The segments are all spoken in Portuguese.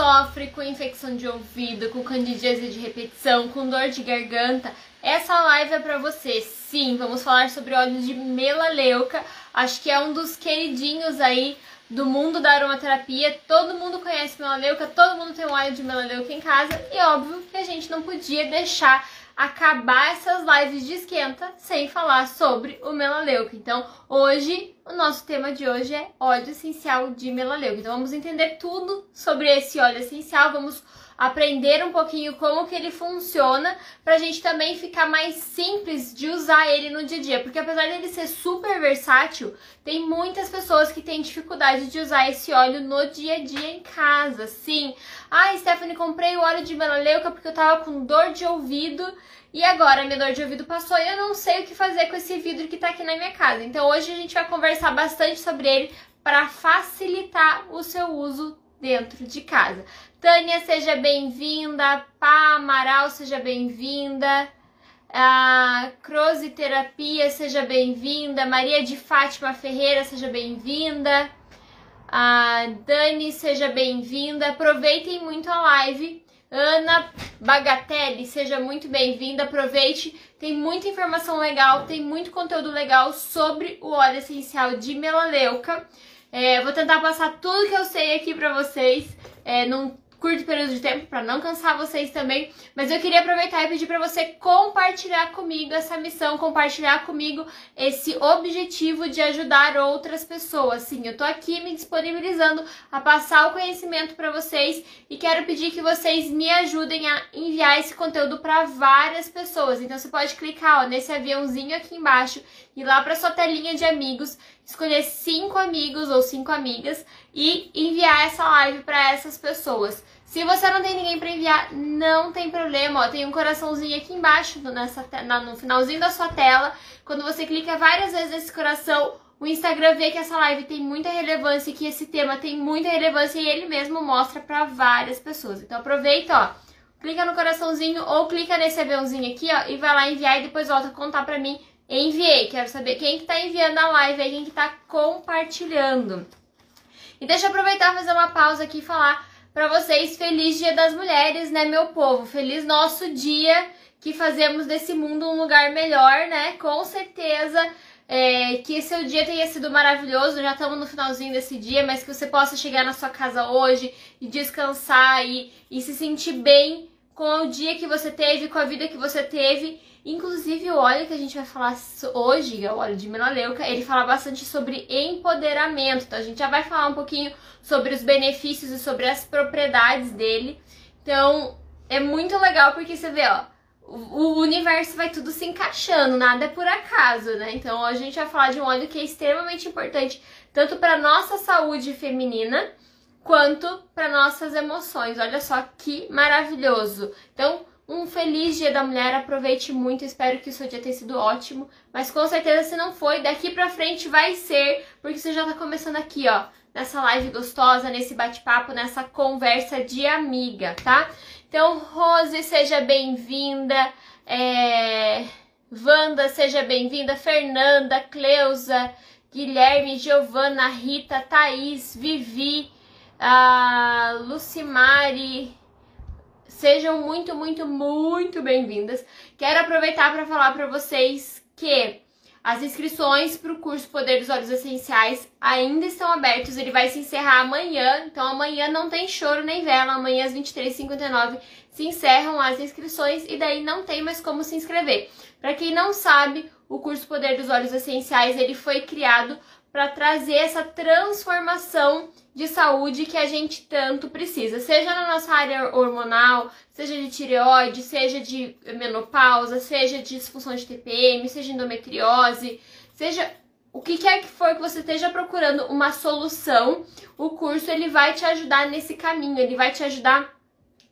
sofre com infecção de ouvido, com candidíase de repetição, com dor de garganta, essa live é para você. Sim, vamos falar sobre óleos de melaleuca. Acho que é um dos queridinhos aí do mundo da aromaterapia. Todo mundo conhece melaleuca, todo mundo tem um óleo de melaleuca em casa e óbvio que a gente não podia deixar acabar essas lives de esquenta sem falar sobre o melaleuca. Então, hoje, o nosso tema de hoje é óleo essencial de melaleuca. Então, vamos entender tudo sobre esse óleo essencial, vamos aprender um pouquinho como que ele funciona, pra gente também ficar mais simples de usar ele no dia a dia, porque apesar dele ser super versátil, tem muitas pessoas que têm dificuldade de usar esse óleo no dia a dia em casa. Sim. Ah, Stephanie, comprei o óleo de melaleuca porque eu tava com dor de ouvido e agora minha dor de ouvido passou e eu não sei o que fazer com esse vidro que tá aqui na minha casa. Então hoje a gente vai conversar bastante sobre ele para facilitar o seu uso dentro de casa. Tânia, seja bem-vinda. Pá Amaral, seja bem-vinda. A Crose Terapia, seja bem-vinda. Maria de Fátima Ferreira, seja bem-vinda. A Dani, seja bem-vinda. Aproveitem muito a live. Ana Bagatelli, seja muito bem-vinda. Aproveite, tem muita informação legal, tem muito conteúdo legal sobre o óleo essencial de melaleuca. É, vou tentar passar tudo que eu sei aqui pra vocês é, curto período de tempo para não cansar vocês também, mas eu queria aproveitar e pedir para você compartilhar comigo essa missão, compartilhar comigo esse objetivo de ajudar outras pessoas. Sim, eu tô aqui me disponibilizando a passar o conhecimento para vocês e quero pedir que vocês me ajudem a enviar esse conteúdo para várias pessoas. Então você pode clicar ó, nesse aviãozinho aqui embaixo ir lá para sua telinha de amigos, escolher cinco amigos ou cinco amigas e enviar essa live para essas pessoas. Se você não tem ninguém para enviar, não tem problema, ó, tem um coraçãozinho aqui embaixo nessa, na, no finalzinho da sua tela. Quando você clica várias vezes nesse coração, o Instagram vê que essa live tem muita relevância, que esse tema tem muita relevância e ele mesmo mostra para várias pessoas. Então aproveita, ó, clica no coraçãozinho ou clica nesse aviãozinho aqui, ó, e vai lá enviar e depois volta a contar para mim. Enviei, quero saber quem que tá enviando a live aí, quem que tá compartilhando. E deixa eu aproveitar fazer uma pausa aqui e falar para vocês feliz Dia das Mulheres, né, meu povo? Feliz nosso dia que fazemos desse mundo um lugar melhor, né? Com certeza é, que seu dia tenha sido maravilhoso. Já estamos no finalzinho desse dia, mas que você possa chegar na sua casa hoje e descansar e, e se sentir bem com o dia que você teve, com a vida que você teve Inclusive, o óleo que a gente vai falar hoje, é o óleo de melaleuca, ele fala bastante sobre empoderamento. Então, a gente já vai falar um pouquinho sobre os benefícios e sobre as propriedades dele. Então, é muito legal porque você vê, ó, o universo vai tudo se encaixando, nada é por acaso, né? Então, a gente vai falar de um óleo que é extremamente importante tanto para nossa saúde feminina quanto para nossas emoções. Olha só que maravilhoso. Então, um feliz Dia da Mulher, aproveite muito, espero que o seu dia tenha sido ótimo. Mas com certeza se não foi, daqui pra frente vai ser, porque você já tá começando aqui, ó, nessa live gostosa, nesse bate-papo, nessa conversa de amiga, tá? Então, Rose, seja bem-vinda. É... Wanda, seja bem-vinda. Fernanda, Cleusa, Guilherme, Giovana, Rita, Thaís, Vivi, a Lucimari, Sejam muito, muito, muito bem-vindas. Quero aproveitar para falar para vocês que as inscrições para o curso Poder dos Olhos Essenciais ainda estão abertas. Ele vai se encerrar amanhã, então amanhã não tem choro nem vela. Amanhã às 23h59 se encerram as inscrições e daí não tem mais como se inscrever. Para quem não sabe, o curso Poder dos Olhos Essenciais ele foi criado para trazer essa transformação de saúde que a gente tanto precisa, seja na nossa área hormonal, seja de tireoide, seja de menopausa, seja de disfunção de TPM, seja endometriose, seja o que quer que for que você esteja procurando uma solução, o curso ele vai te ajudar nesse caminho, ele vai te ajudar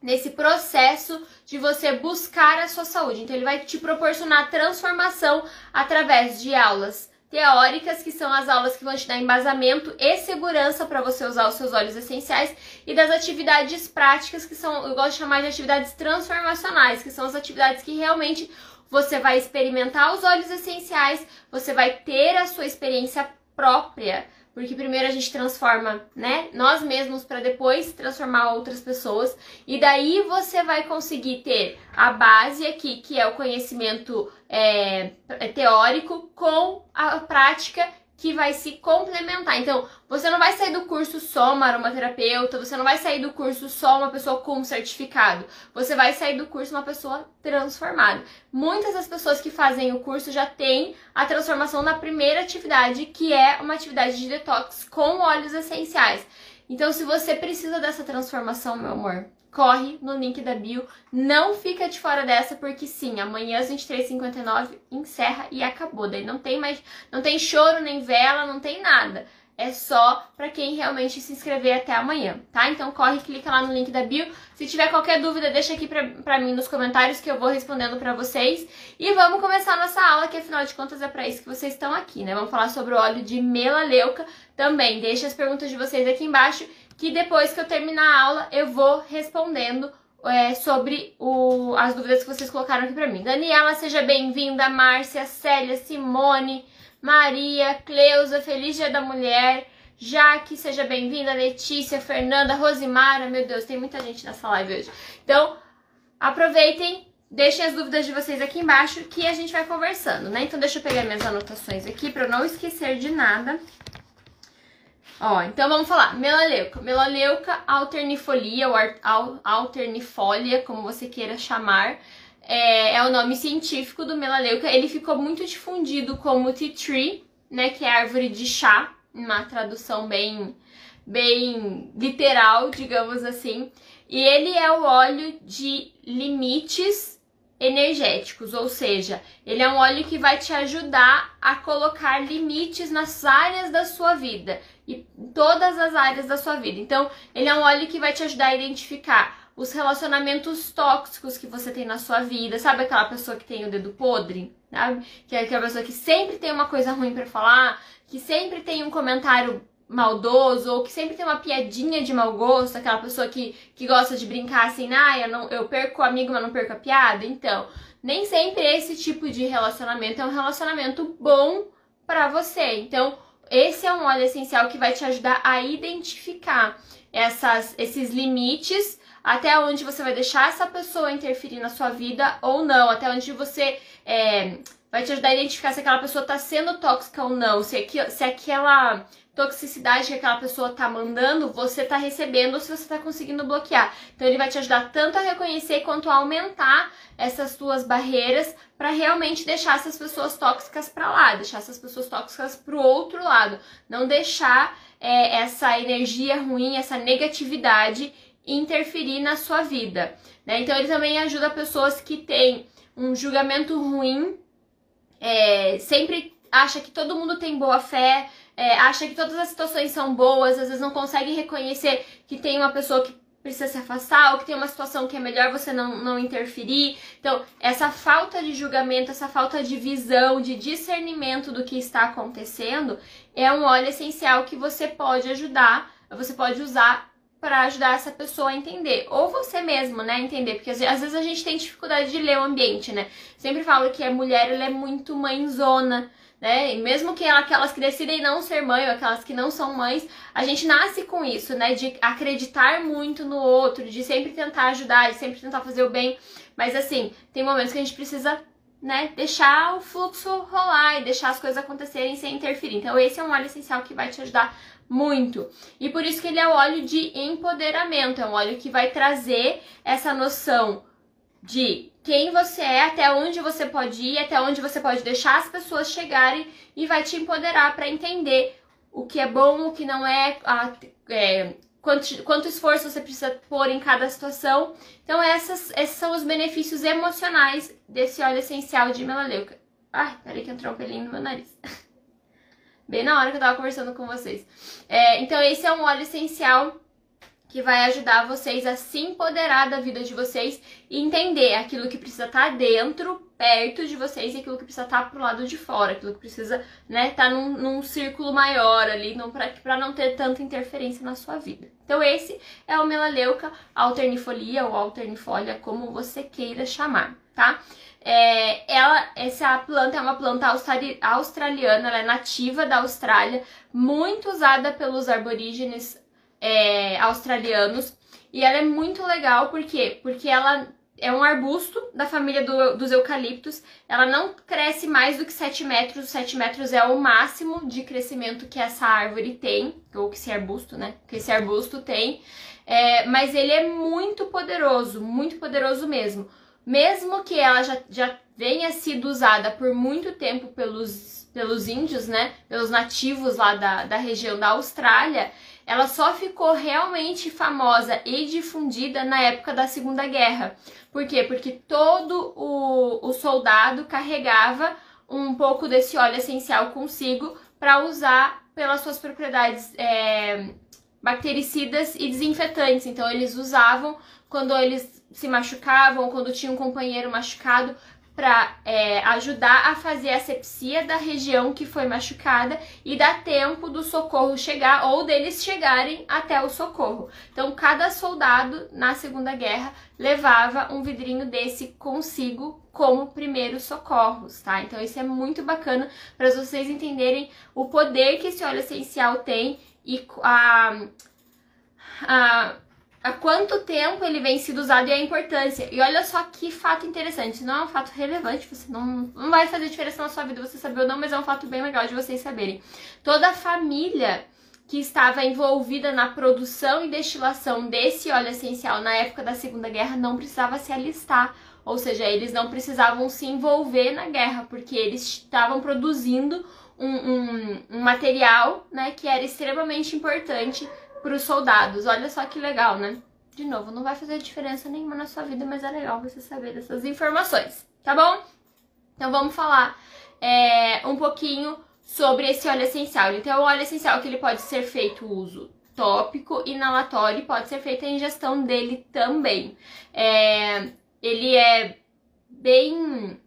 nesse processo de você buscar a sua saúde. Então ele vai te proporcionar transformação através de aulas teóricas, que são as aulas que vão te dar embasamento e segurança para você usar os seus óleos essenciais, e das atividades práticas, que são, eu gosto de chamar de atividades transformacionais, que são as atividades que realmente você vai experimentar os óleos essenciais, você vai ter a sua experiência própria, porque primeiro a gente transforma, né, nós mesmos para depois transformar outras pessoas, e daí você vai conseguir ter a base aqui, que é o conhecimento é, teórico, com a prática que vai se complementar. Então, você não vai sair do curso só uma aromaterapeuta, você não vai sair do curso só uma pessoa com certificado. Você vai sair do curso uma pessoa transformada. Muitas das pessoas que fazem o curso já têm a transformação na primeira atividade, que é uma atividade de detox com óleos essenciais. Então, se você precisa dessa transformação, meu amor, corre no link da bio. Não fica de fora dessa, porque sim, amanhã às 23h59 encerra e acabou. Daí não tem mais, não tem choro nem vela, não tem nada. É só para quem realmente se inscrever até amanhã, tá? Então corre, clica lá no link da bio. Se tiver qualquer dúvida, deixa aqui pra, mim nos comentários que eu vou respondendo para vocês. E vamos começar a nossa aula, que afinal de contas é para isso que vocês estão aqui, né? Vamos falar sobre o óleo de melaleuca também. Deixa as perguntas de vocês aqui embaixo que depois que eu terminar a aula eu vou respondendo é, sobre o, as dúvidas que vocês colocaram aqui para mim. Daniela, seja bem-vinda. Márcia, Célia, Simone, Maria, Cleusa, Feliz Dia da Mulher. Jaque, seja bem-vinda. Letícia, Fernanda, Rosimara. Meu Deus, tem muita gente nessa live hoje. Então, aproveitem, deixem as dúvidas de vocês aqui embaixo que a gente vai conversando, né? Então, deixa eu pegar minhas anotações aqui para eu não esquecer de nada. Ó, então vamos falar. Melaleuca. Melaleuca alternifolia ou alternifolia, como você queira chamar, é, é, o nome científico do melaleuca. Ele ficou muito difundido como tea tree, né, que é árvore de chá, uma tradução bem, bem literal, digamos assim. E ele é o óleo de limites energéticos, ou seja, ele é um óleo que vai te ajudar a colocar limites nas áreas da sua vida e todas as áreas da sua vida. Então, ele é um óleo que vai te ajudar a identificar os relacionamentos tóxicos que você tem na sua vida. Sabe aquela pessoa que tem o dedo podre? Sabe? Que é aquela pessoa que sempre tem uma coisa ruim para falar, que sempre tem um comentário maldoso ou que sempre tem uma piadinha de mau gosto, aquela pessoa que, que gosta de brincar assim, ah, eu, não, eu perco o amigo, mas não perco a piada. Então, nem sempre esse tipo de relacionamento é um relacionamento bom para você. Então, esse é um óleo essencial que vai te ajudar a identificar essas, esses limites até onde você vai deixar essa pessoa interferir na sua vida ou não, até onde você é, vai te ajudar a identificar se aquela pessoa está sendo tóxica ou não, se, aqui, se aquela toxicidade que aquela pessoa tá mandando, você tá recebendo ou se você tá conseguindo bloquear. Então ele vai te ajudar tanto a reconhecer quanto a aumentar essas tuas barreiras para realmente deixar essas pessoas tóxicas para lá, deixar essas pessoas tóxicas pro outro lado, não deixar é, essa energia ruim, essa negatividade interferir na sua vida. Né? Então ele também ajuda pessoas que têm um julgamento ruim, é, sempre acha que todo mundo tem boa fé, é, acha que todas as situações são boas, às vezes não consegue reconhecer que tem uma pessoa que precisa se afastar ou que tem uma situação que é melhor você não, não interferir. Então, essa falta de julgamento, essa falta de visão, de discernimento do que está acontecendo é um óleo essencial que você pode ajudar, você pode usar para ajudar essa pessoa a entender. Ou você mesmo, né, entender. Porque às vezes a gente tem dificuldade de ler o ambiente, né? Sempre falo que a mulher ela é muito mãezona né? E mesmo que aquelas que decidem não ser mãe ou aquelas que não são mães, a gente nasce com isso, né? De acreditar muito no outro, de sempre tentar ajudar, de sempre tentar fazer o bem. Mas assim, tem momentos que a gente precisa, né, deixar o fluxo rolar e deixar as coisas acontecerem sem interferir. Então, esse é um óleo essencial que vai te ajudar muito. E por isso que ele é o óleo de empoderamento, é um óleo que vai trazer essa noção de quem você é, até onde você pode ir, até onde você pode deixar as pessoas chegarem e vai te empoderar para entender o que é bom, o que não é, a, é quanto, quanto esforço você precisa pôr em cada situação. Então, essas, esses são os benefícios emocionais desse óleo essencial de melaleuca. Ai, peraí que entrou um pelinho no meu nariz. Bem na hora que eu tava conversando com vocês. É, então, esse é um óleo essencial que vai ajudar vocês a se empoderar da vida de vocês e entender aquilo que precisa estar tá dentro, perto de vocês e aquilo que precisa estar tá pro lado de fora, aquilo que precisa, né, estar tá num, num círculo maior ali, não para não ter tanta interferência na sua vida, Então esse é o melaleuca alternifolia ou alternifolia, como você queira chamar, tá? É, ela, essa planta é uma planta australiana, ela é nativa da Austrália, muito usada pelos aborígenes é, australianos. E ela é muito legal, por quê? Porque ela é um arbusto da família do, dos eucaliptos. Ela não cresce mais do que 7 metros. 7 metros é o máximo de crescimento que essa árvore tem, ou que esse arbusto, né? Que esse arbusto tem. É, mas ele é muito poderoso, muito poderoso mesmo. Mesmo que ela já, já venha sido usada por muito tempo pelos, pelos índios, né? Pelos nativos lá da, da região da Austrália, ela só ficou realmente famosa e difundida na época da Segunda Guerra. Por quê? Porque todo o, o soldado carregava um pouco desse óleo essencial consigo para usar pelas suas propriedades é, bactericidas e desinfetantes. Então eles usavam quando eles se machucavam, quando tinha um companheiro machucado, para é, ajudar a fazer a asepsia da região que foi machucada e dar tempo do socorro chegar ou deles chegarem até o socorro. Então, cada soldado na Segunda Guerra levava um vidrinho desse consigo como primeiros socorros, tá? Então, isso é muito bacana para vocês entenderem o poder que esse óleo essencial tem e a, a há quanto tempo ele vem sendo usado e a importância. E olha só que fato interessante, não é um fato relevante, você não, não vai fazer diferença na sua vida você saber ou não, mas é um fato bem legal de vocês saberem. Toda a família que estava envolvida na produção e destilação desse óleo essencial na época da Segunda Guerra não precisava se alistar. Ou seja, eles não precisavam se envolver na guerra, porque eles estavam produzindo um, um, um material né, que era extremamente importante para os soldados. Olha só que legal, né? De novo, não vai fazer diferença nenhuma na sua vida, mas é legal você saber dessas informações, tá bom? Então vamos falar é, um pouquinho sobre esse óleo essencial. Então, é um óleo essencial que ele pode ser feito uso tópico, inalatório, pode ser feita a ingestão dele também. É, ele é bem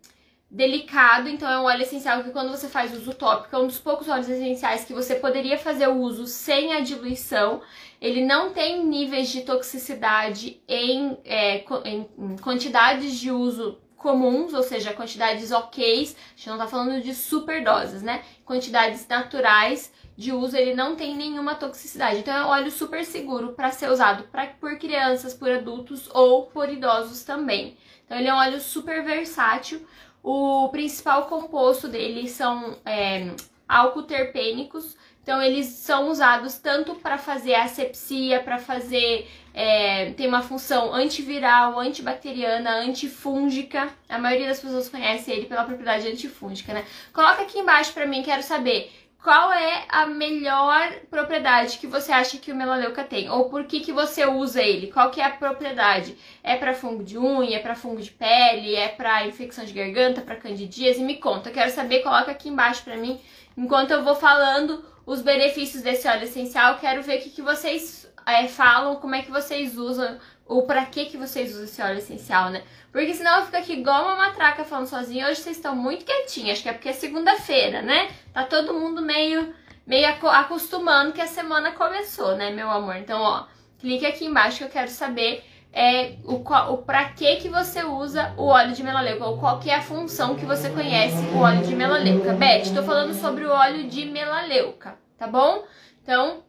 delicado, então é um óleo essencial que quando você faz uso tópico, é um dos poucos óleos essenciais que você poderia fazer o uso sem a diluição. Ele não tem níveis de toxicidade em, é, em quantidades de uso comuns, ou seja, quantidades ok, a gente não tá falando de super doses, né? Quantidades naturais de uso, ele não tem nenhuma toxicidade. Então é um óleo super seguro para ser usado pra, por crianças, por adultos ou por idosos também. Então ele é um óleo super versátil. O principal composto dele são é, alcoterpênicos, então eles são usados tanto para fazer asepsia, para fazer é, tem uma função antiviral, antibacteriana, antifúngica. A maioria das pessoas conhece ele pela propriedade antifúngica, né? Coloca aqui embaixo para mim, quero saber qual é a melhor propriedade que você acha que o melaleuca tem? Ou por que, que você usa ele? Qual que é a propriedade? É para fungo de unha, é para fungo de pele, é para infecção de garganta, para candidíase? Me conta, quero saber, coloca aqui embaixo para mim. Enquanto eu vou falando os benefícios desse óleo essencial, quero ver o que, que vocês é, falam, como é que vocês usam, ou para que, que vocês usam esse óleo essencial, né? Porque senão eu fico aqui igual uma matraca falando sozinha. Hoje vocês estão muito quietinhos. Acho que é porque é segunda-feira, né? Tá todo mundo meio, meio acostumando que a semana começou, né, meu amor? Então, ó, clique aqui embaixo que eu quero saber é, o, o pra que que você usa o óleo de melaleuca ou qual que é a função que você conhece o óleo de melaleuca. Beth, tô falando sobre o óleo de melaleuca, tá bom? Então,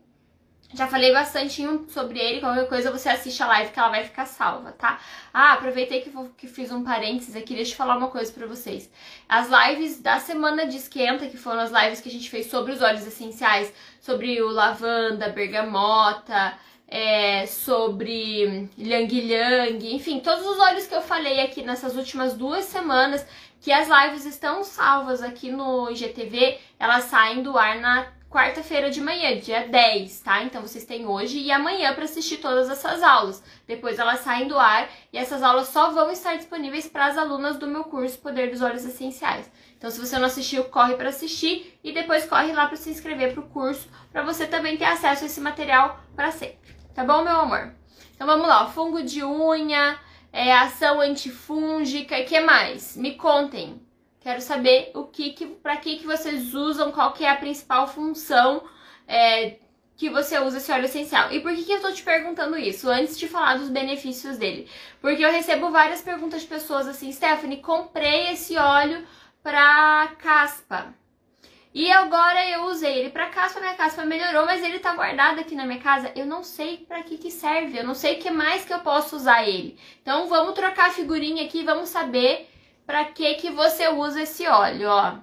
já falei bastante sobre ele, qualquer coisa você assiste a live que ela vai ficar salva, tá? Ah, aproveitei que, vou, que fiz um parênteses aqui, deixa eu falar uma coisa pra vocês. As lives da semana de esquenta, que foram as lives que a gente fez sobre os óleos essenciais, sobre o lavanda, bergamota, é, sobre Yang Yang, enfim, todos os óleos que eu falei aqui nessas últimas duas semanas, que as lives estão salvas aqui no IGTV, elas saem do ar na quarta-feira de manhã, dia 10, tá? Então vocês têm hoje e amanhã para assistir todas essas aulas. Depois elas saem do ar e essas aulas só vão estar disponíveis para as alunas do meu curso Poder dos Olhos Essenciais. Então se você não assistiu, corre para assistir e depois corre lá para se inscrever para o curso, para você também ter acesso a esse material para sempre. Tá bom, meu amor? Então vamos lá, fungo de unha, é, ação antifúngica, que mais? Me contem. Quero saber o que, que para que, que vocês usam, qual que é a principal função é, que você usa esse óleo essencial. E por que, que eu tô te perguntando isso? Antes de falar dos benefícios dele. Porque eu recebo várias perguntas de pessoas assim, Stephanie, comprei esse óleo pra caspa. E agora eu usei ele pra caspa, minha caspa melhorou, mas ele tá guardado aqui na minha casa. Eu não sei para que que serve, eu não sei o que mais que eu posso usar ele. Então vamos trocar a figurinha aqui, vamos saber para que que você usa esse óleo, ó.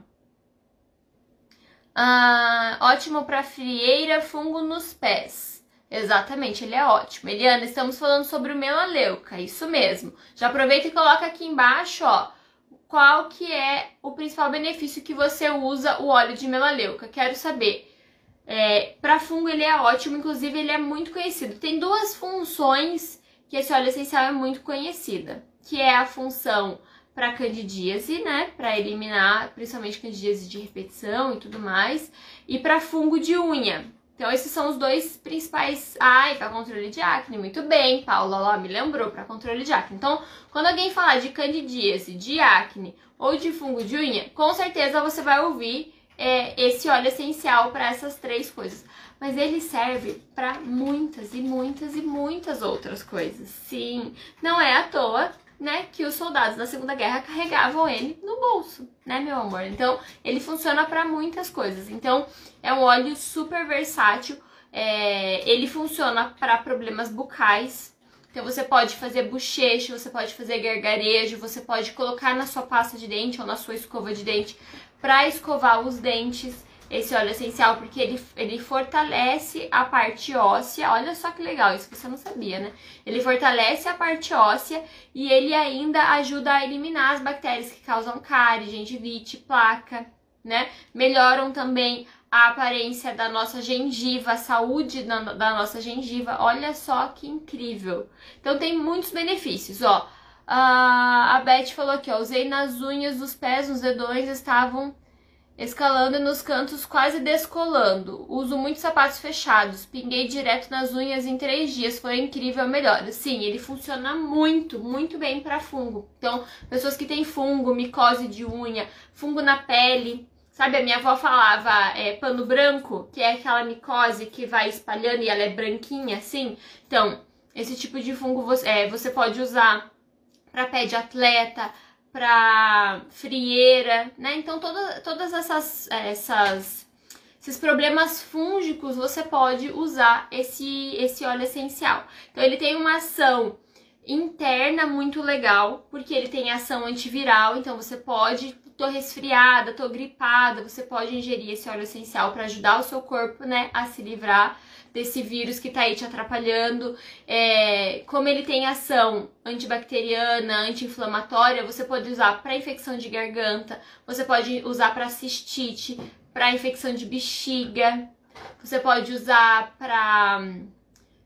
Ah, ótimo para frieira, fungo nos pés. Exatamente, ele é ótimo. Eliana, estamos falando sobre o melaleuca, isso mesmo. Já aproveita e coloca aqui embaixo, ó, qual que é o principal benefício que você usa o óleo de melaleuca. Quero saber. É, para fungo ele é ótimo, inclusive ele é muito conhecido. Tem duas funções que esse óleo essencial é muito conhecida, que é a função para candidíase, né, para eliminar principalmente candidíase de repetição e tudo mais, e para fungo de unha. Então, esses são os dois principais. Ai, para controle de acne. Muito bem, Paula, lá me lembrou, para controle de acne. Então, quando alguém falar de candidíase, de acne ou de fungo de unha, com certeza você vai ouvir é, esse óleo essencial para essas três coisas. Mas ele serve para muitas e muitas e muitas outras coisas. Sim, não é à toa né, que os soldados da Segunda Guerra carregavam ele no bolso, né, meu amor? Então, ele funciona para muitas coisas. Então, é um óleo super versátil. É, ele funciona para problemas bucais. Então, você pode fazer bochecha, você pode fazer gargarejo, você pode colocar na sua pasta de dente ou na sua escova de dente para escovar os dentes esse óleo essencial, porque ele, ele fortalece a parte óssea. Olha só que legal, isso você não sabia, né? Ele fortalece a parte óssea e ele ainda ajuda a eliminar as bactérias que causam cárie, gengivite, placa, né? Melhoram também a aparência da nossa gengiva, a saúde da, da nossa gengiva. Olha só que incrível. Então tem muitos benefícios, ó. A Beth falou aqui, ó, usei nas unhas dos pés, os dedões estavam escalando nos cantos quase descolando. Uso muitos sapatos fechados. Pinguei direto nas unhas em três dias. Foi incrível a melhora. Sim, ele funciona muito, muito bem para fungo. Então, pessoas que têm fungo, micose de unha, fungo na pele. Sabe, a minha avó falava é, pano branco, que é aquela micose que vai espalhando e ela é branquinha assim. Então, esse tipo de fungo você, é, você pode usar para pé de atleta, para frieira, né? Então toda, todas essas, essas esses problemas fúngicos você pode usar esse esse óleo essencial. Então ele tem uma ação interna muito legal, porque ele tem ação antiviral, então você pode, tô resfriada, tô gripada, você pode ingerir esse óleo essencial para ajudar o seu corpo, né, a se livrar desse vírus que tá aí te atrapalhando. É, como ele tem ação antibacteriana, anti-inflamatória, você pode usar para infecção de garganta, você pode usar para cistite, para infecção de bexiga, você pode usar para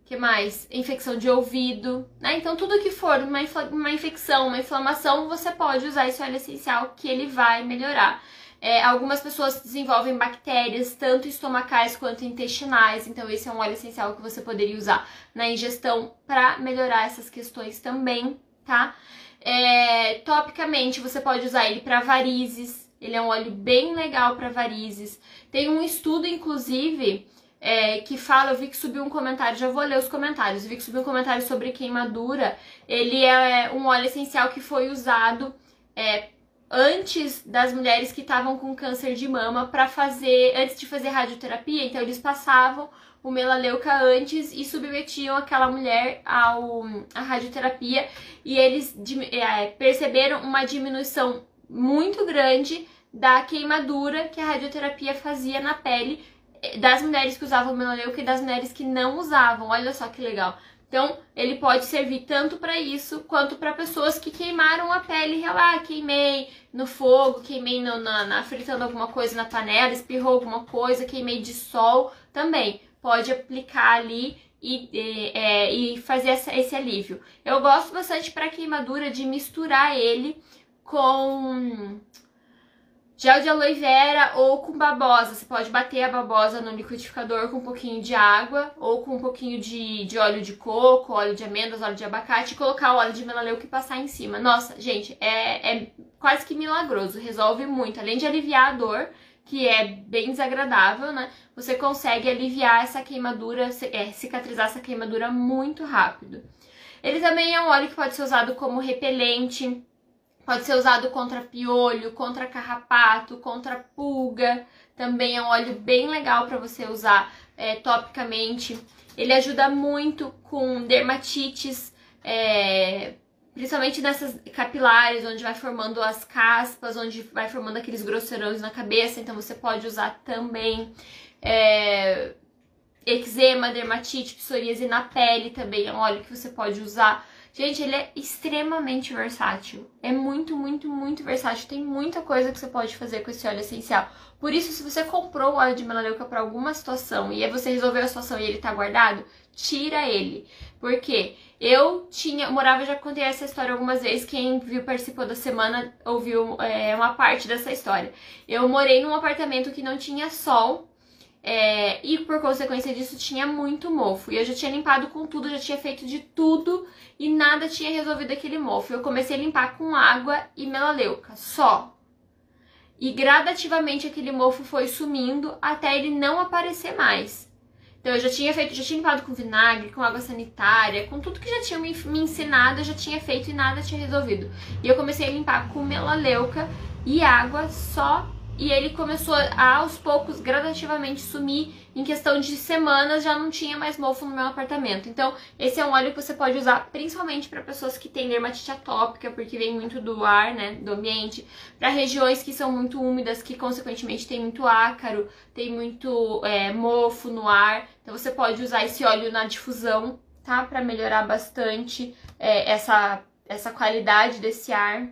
que mais? Infecção de ouvido, né? Então, tudo que for uma, uma infecção, uma inflamação, você pode usar esse óleo essencial que ele vai melhorar. É, algumas pessoas desenvolvem bactérias, tanto estomacais quanto intestinais, então esse é um óleo essencial que você poderia usar na ingestão para melhorar essas questões também, tá? É, topicamente, você pode usar ele para varizes, ele é um óleo bem legal para varizes. Tem um estudo, inclusive, é, que fala, eu vi que subiu um comentário, já vou ler os comentários, eu vi que subiu um comentário sobre queimadura. Ele é um óleo essencial que foi usado é, antes das mulheres que estavam com câncer de mama para fazer, antes de fazer radioterapia, então eles passavam o melaleuca antes e submetiam aquela mulher ao à radioterapia e eles é, perceberam uma diminuição muito grande da queimadura que a radioterapia fazia na pele eh, das mulheres que usavam melaleuca e das mulheres que não usavam. Olha só que legal. Então, ele pode servir tanto para isso quanto para pessoas que queimaram a pele, lá, queimei no fogo, queimei no, na, na, fritando alguma coisa na panela, espirrou alguma coisa, queimei de sol, também pode aplicar ali e, e, é, e fazer essa, esse alívio. Eu gosto bastante para queimadura de misturar ele com Gel de aloe vera ou com babosa. Você pode bater a babosa no liquidificador com um pouquinho de água ou com um pouquinho de, de óleo de coco, óleo de amêndoas, óleo de abacate e colocar o óleo de melaleuca e passar em cima. Nossa, gente, é, é quase que milagroso. Resolve muito. Além de aliviar a dor, que é bem desagradável, né? Você consegue aliviar essa queimadura, é, cicatrizar essa queimadura muito rápido. Ele também é um óleo que pode ser usado como repelente, pode ser usado contra piolho, contra carrapato, contra pulga. Também é um óleo bem legal para você usar é, topicamente. Ele ajuda muito com dermatites, é, principalmente nessas capilares, onde vai formando as caspas, onde vai formando aqueles grosseirões na cabeça, então você pode usar também. É, eczema, dermatite, psoríase na pele também é um óleo que você pode usar. Gente, ele é extremamente versátil. É muito, muito, muito versátil. Tem muita coisa que você pode fazer com esse óleo essencial. Por isso, se você comprou o óleo de melaleuca para alguma situação e você resolveu a situação e ele tá guardado, tira ele. Porque eu tinha, morava, já contei essa história algumas vezes. Quem viu, participou da semana, ouviu é, uma parte dessa história. Eu morei num apartamento que não tinha sol é, e por consequência disso tinha muito mofo. E eu já tinha limpado com tudo, já tinha feito de tudo e nada tinha resolvido aquele mofo. Eu comecei a limpar com água e melaleuca, só. E gradativamente aquele mofo foi sumindo até ele não aparecer mais. Então eu já tinha feito, já tinha limpado com vinagre, com água sanitária, com tudo que já tinha me, me ensinado, eu já tinha feito e nada tinha resolvido. E eu comecei a limpar com melaleuca e água só e ele começou a aos poucos gradativamente sumir. Em questão de semanas já não tinha mais mofo no meu apartamento. Então, esse é um óleo que você pode usar principalmente para pessoas que têm dermatite atópica, porque vem muito do ar, né, do ambiente, para regiões que são muito úmidas, que consequentemente tem muito ácaro, tem muito é, mofo no ar. Então, você pode usar esse óleo na difusão, tá, para melhorar bastante é, essa essa qualidade desse ar.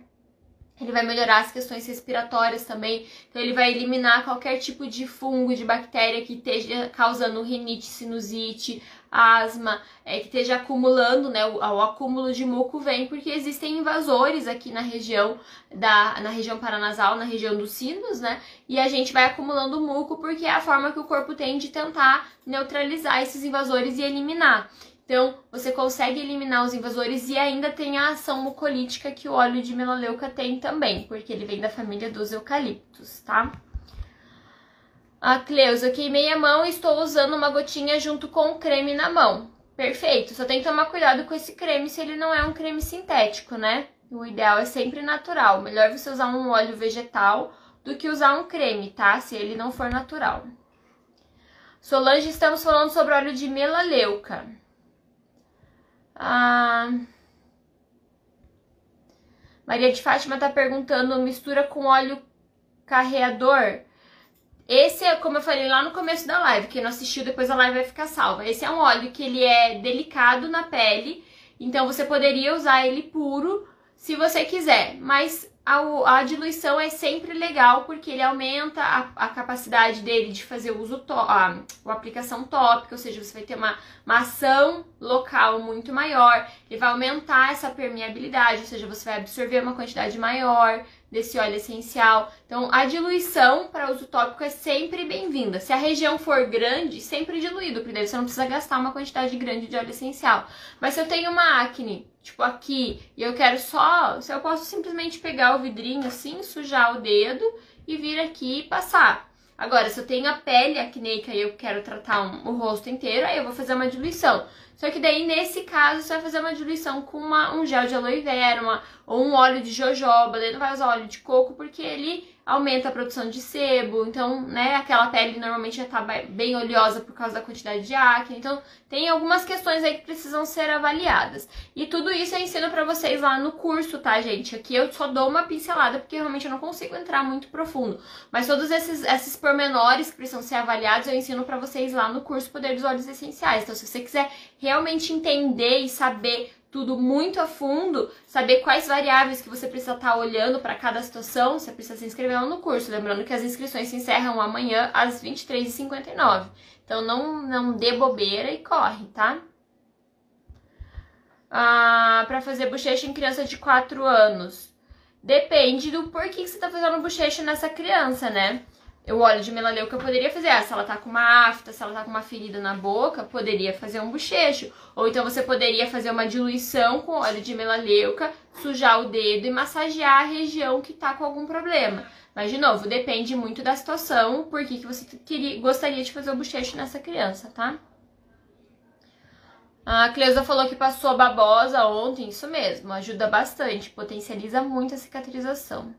Ele vai melhorar as questões respiratórias também. Então, ele vai eliminar qualquer tipo de fungo, de bactéria que esteja causando rinite, sinusite, asma, é, que esteja acumulando, né? O, o, acúmulo de muco vem porque existem invasores aqui na região da na região paranasal, na região dos sinos, né? E a gente vai acumulando muco porque é a forma que o corpo tem de tentar neutralizar esses invasores e eliminar. Então, você consegue eliminar os invasores e ainda tem a ação mucolítica que o óleo de melaleuca tem também, porque ele vem da família dos eucaliptos, tá? A Cleusa, queimei a mão e estou usando uma gotinha junto com o creme na mão. Perfeito, só tem que tomar cuidado com esse creme se ele não é um creme sintético, né? O ideal é sempre natural. Melhor você usar um óleo vegetal do que usar um creme, tá? Se ele não for natural. Solange, estamos falando sobre óleo de melaleuca. Ah, Maria de Fátima tá perguntando: mistura com óleo carreador? Esse é, como eu falei lá no começo da live, quem não assistiu, depois a live vai ficar salva. Esse é um óleo que ele é delicado na pele, então você poderia usar ele puro se você quiser, mas a, a, diluição é sempre legal porque ele aumenta a, a capacidade dele de fazer uso to, a, a aplicação tópica, ou seja, você vai ter uma, uma ação local muito maior, ele vai aumentar essa permeabilidade, ou seja, você vai absorver uma quantidade maior desse óleo essencial. Então, a diluição para uso tópico é sempre bem-vinda. Se a região for grande, sempre diluído, porque daí você não precisa gastar uma quantidade grande de óleo essencial. Mas se eu tenho uma acne tipo aqui, e eu quero só, se eu posso simplesmente pegar o vidrinho assim, sujar o dedo e vir aqui e passar. Agora, se eu tenho a pele acneica e eu quero tratar um, o rosto inteiro, aí eu vou fazer uma diluição. Só que daí, nesse caso, você vai fazer uma diluição com uma, um gel de aloe vera uma, ou um óleo de jojoba. Daí não vai usar óleo de coco porque ele aumenta a produção de sebo, então, né, aquela pele normalmente já tá bem oleosa por causa da quantidade de acne. Então, tem algumas questões aí que precisam ser avaliadas. E tudo isso eu ensino para vocês lá no curso, tá, gente? Aqui eu só dou uma pincelada porque realmente eu não consigo entrar muito profundo. Mas todos esses esses pormenores que precisam ser avaliados eu ensino para vocês lá no curso Poder dos Olhos Essenciais. Então, se você quiser realmente entender e saber tudo muito a fundo, saber quais variáveis que você precisa estar tá olhando para cada situação, você precisa se inscrever lá no curso. Lembrando que as inscrições se encerram amanhã às 23h59. Então não, não dê bobeira e corre, tá? Ah, para fazer bochecha em criança de 4 anos. Depende do porquê que você está fazendo bochecha nessa criança, né? O óleo de melaleuca poderia fazer, ah, se ela tá com uma afta, se ela tá com uma ferida na boca, poderia fazer um bochecho. Ou então você poderia fazer uma diluição com óleo de melaleuca, sujar o dedo e massagear a região que tá com algum problema. Mas, de novo, depende muito da situação, por que você queria, gostaria de fazer o bochecho nessa criança, tá? A Cleusa falou que passou babosa ontem, isso mesmo, ajuda bastante, potencializa muito a cicatrização.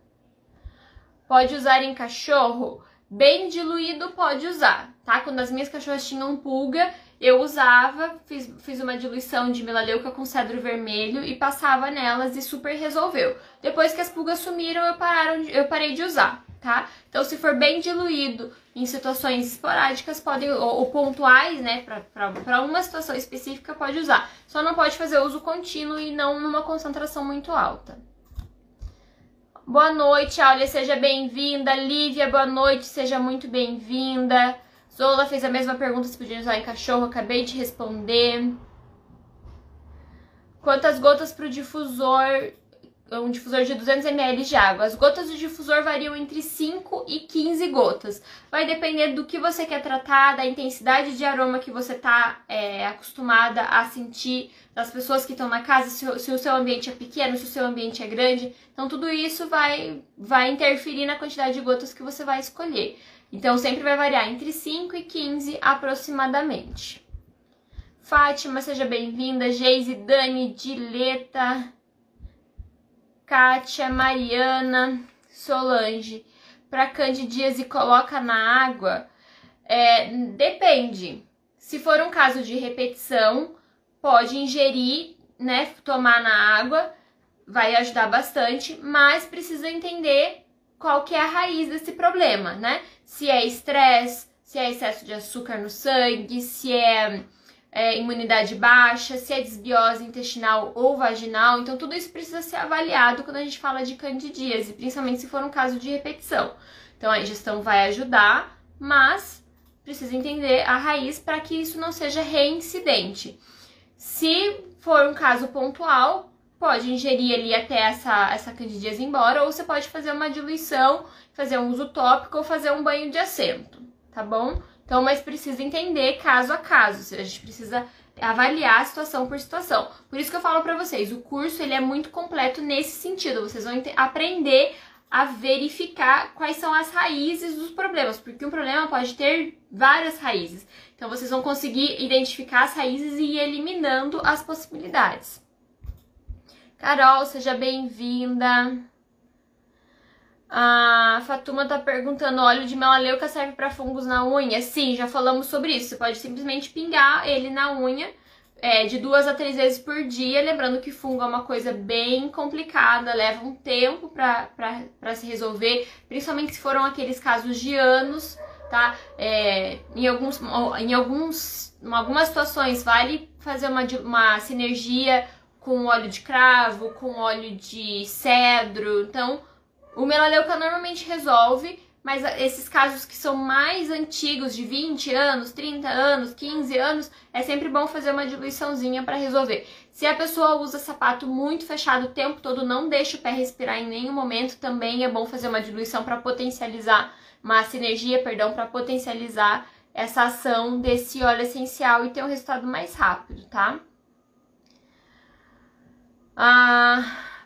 Pode usar em cachorro? Bem diluído pode usar, tá? Quando as minhas cachorras tinham pulga, eu usava, fiz, fiz uma diluição de melaleuca com cedro vermelho e passava nelas e super resolveu. Depois que as pulgas sumiram, eu, pararam, eu parei de usar, tá? Então, se for bem diluído em situações esporádicas, podem, ou, ou pontuais, né, para uma situação específica, pode usar. Só não pode fazer uso contínuo e não numa concentração muito alta. Boa noite, Aulia, seja bem-vinda. Lívia, boa noite, seja muito bem-vinda. Zola fez a mesma pergunta se podia usar em cachorro, acabei de responder. Quantas gotas para o difusor? Um difusor de 200 ml de água. As gotas do difusor variam entre 5 e 15 gotas. Vai depender do que você quer tratar, da intensidade de aroma que você está é, acostumada a sentir das pessoas que estão na casa, se, se, o seu ambiente é pequeno, se o seu ambiente é grande. Então, tudo isso vai, vai interferir na quantidade de gotas que você vai escolher. Então, sempre vai variar entre 5 e 15 aproximadamente. Fátima, seja bem-vinda. Geise, Dani, Dileta, Kátia, Mariana, Solange. Para candidíase, coloca na água? É, depende. Se for um caso de repetição, pode ingerir, né, tomar na água, vai ajudar bastante, mas precisa entender qual que é a raiz desse problema, né? Se é estresse, se é excesso de açúcar no sangue, se é, é, imunidade baixa, se é desbiose intestinal ou vaginal. Então, tudo isso precisa ser avaliado quando a gente fala de candidíase, principalmente se for um caso de repetição. Então, a ingestão vai ajudar, mas precisa entender a raiz para que isso não seja reincidente. Se for um caso pontual, pode ingerir ali até essa, essa candidíase embora, ou você pode fazer uma diluição, fazer um uso tópico ou fazer um banho de assento, tá bom? Então, mas precisa entender caso a caso, a gente precisa avaliar a situação por situação. Por isso que eu falo para vocês, o curso ele é muito completo nesse sentido. Vocês vão aprender a verificar quais são as raízes dos problemas, porque um problema pode ter várias raízes. Então vocês vão conseguir identificar as raízes e ir eliminando as possibilidades. Carol, seja bem-vinda. A Fatuma tá perguntando: óleo de melaleuca serve para fungos na unha? Sim, já falamos sobre isso. Você pode simplesmente pingar ele na unha é, de duas a três vezes por dia. Lembrando que fungo é uma coisa bem complicada, leva um tempo para se resolver, principalmente se foram aqueles casos de anos, tá? É, em, alguns, em, alguns, em algumas situações, vale fazer uma, uma sinergia com óleo de cravo, com óleo de cedro. Então, o melaleuca normalmente resolve, mas esses casos que são mais antigos, de 20 anos, 30 anos, 15 anos, é sempre bom fazer uma diluiçãozinha para resolver. Se a pessoa usa sapato muito fechado o tempo todo, não deixa o pé respirar em nenhum momento, também é bom fazer uma diluição para potencializar, uma sinergia, perdão, para potencializar essa ação desse óleo essencial e ter um resultado mais rápido, tá? Ah,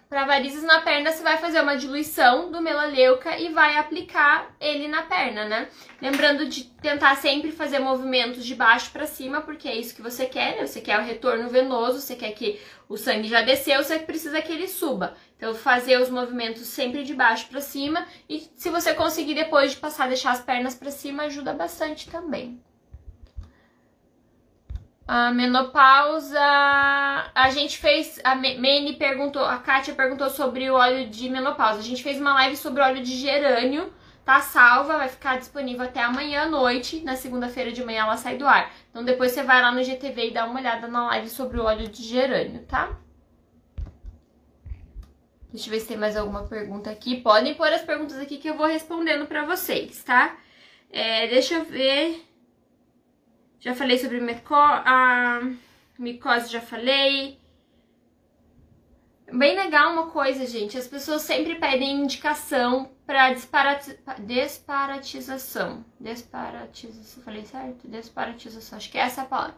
para varizes na perna, você vai fazer uma diluição do melaleuca e vai aplicar ele na perna, né? Lembrando de tentar sempre fazer movimentos de baixo para cima, porque é isso que você quer, né? Você quer o retorno venoso, você quer que o sangue já desceu, você precisa que ele suba. Então, fazer os movimentos sempre de baixo para cima e se você conseguir depois de passar, deixar as pernas para cima, ajuda bastante também. A menopausa. A gente fez. A Mene perguntou. A Kátia perguntou sobre o óleo de menopausa. A gente fez uma live sobre óleo de gerânio. Tá salva, vai ficar disponível até amanhã à noite. Na segunda-feira de manhã ela sai do ar. Então depois você vai lá no GTV e dá uma olhada na live sobre o óleo de gerânio, tá? Deixa eu ver se tem mais alguma pergunta aqui. Podem pôr as perguntas aqui que eu vou respondendo pra vocês, tá? É, deixa eu ver. Já falei sobre a micose, já falei. bem legal uma coisa, gente. As pessoas sempre pedem indicação para disparati desparatização. Desparatização. Falei certo? Desparatização. Acho que é essa a palavra.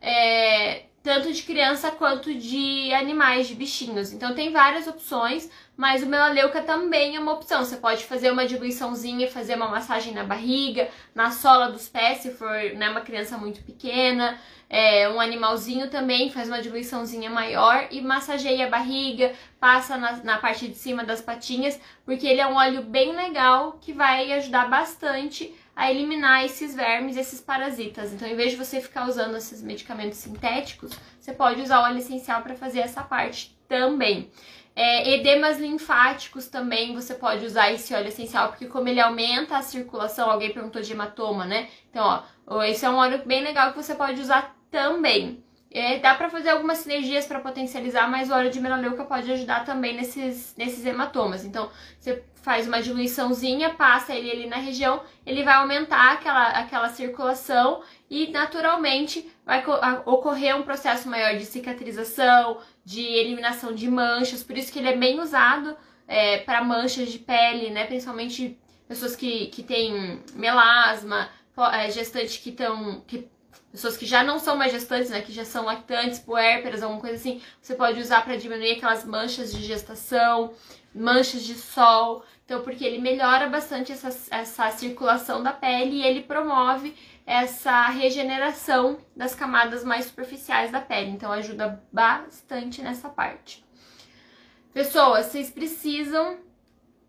É, tanto de criança quanto de animais, de bichinhos. Então tem várias opções, mas o melaleuca também é uma opção. Você pode fazer uma diluiçãozinha, fazer uma massagem na barriga, na sola dos pés, se for né, uma criança muito pequena. É, um animalzinho também faz uma diluiçãozinha maior e massageia a barriga, passa na, na parte de cima das patinhas, porque ele é um óleo bem legal que vai ajudar bastante a eliminar esses vermes, esses parasitas. Então, em vez de você ficar usando esses medicamentos sintéticos, você pode usar óleo essencial para fazer essa parte também. É, edemas linfáticos também você pode usar esse óleo essencial, porque como ele aumenta a circulação, alguém perguntou de hematoma, né? Então, ó, esse é um óleo bem legal que você pode usar também. É, dá para fazer algumas sinergias para potencializar, mas o óleo de melaleuca pode ajudar também nesses, nesses hematomas. Então, você faz uma diluiçãozinha, passa ele ali na região, ele vai aumentar aquela, aquela circulação e naturalmente vai ocorrer um processo maior de cicatrização, de eliminação de manchas, por isso que ele é bem usado é, para manchas de pele, né? Principalmente pessoas que, que têm melasma, é, gestantes que estão. Que, pessoas que já não são mais gestantes, né? Que já são lactantes, puérperas, alguma coisa assim, você pode usar para diminuir aquelas manchas de gestação manchas de sol. Então, porque ele melhora bastante essa, essa circulação da pele e ele promove essa regeneração das camadas mais superficiais da pele. Então, ajuda bastante nessa parte. Pessoas, vocês precisam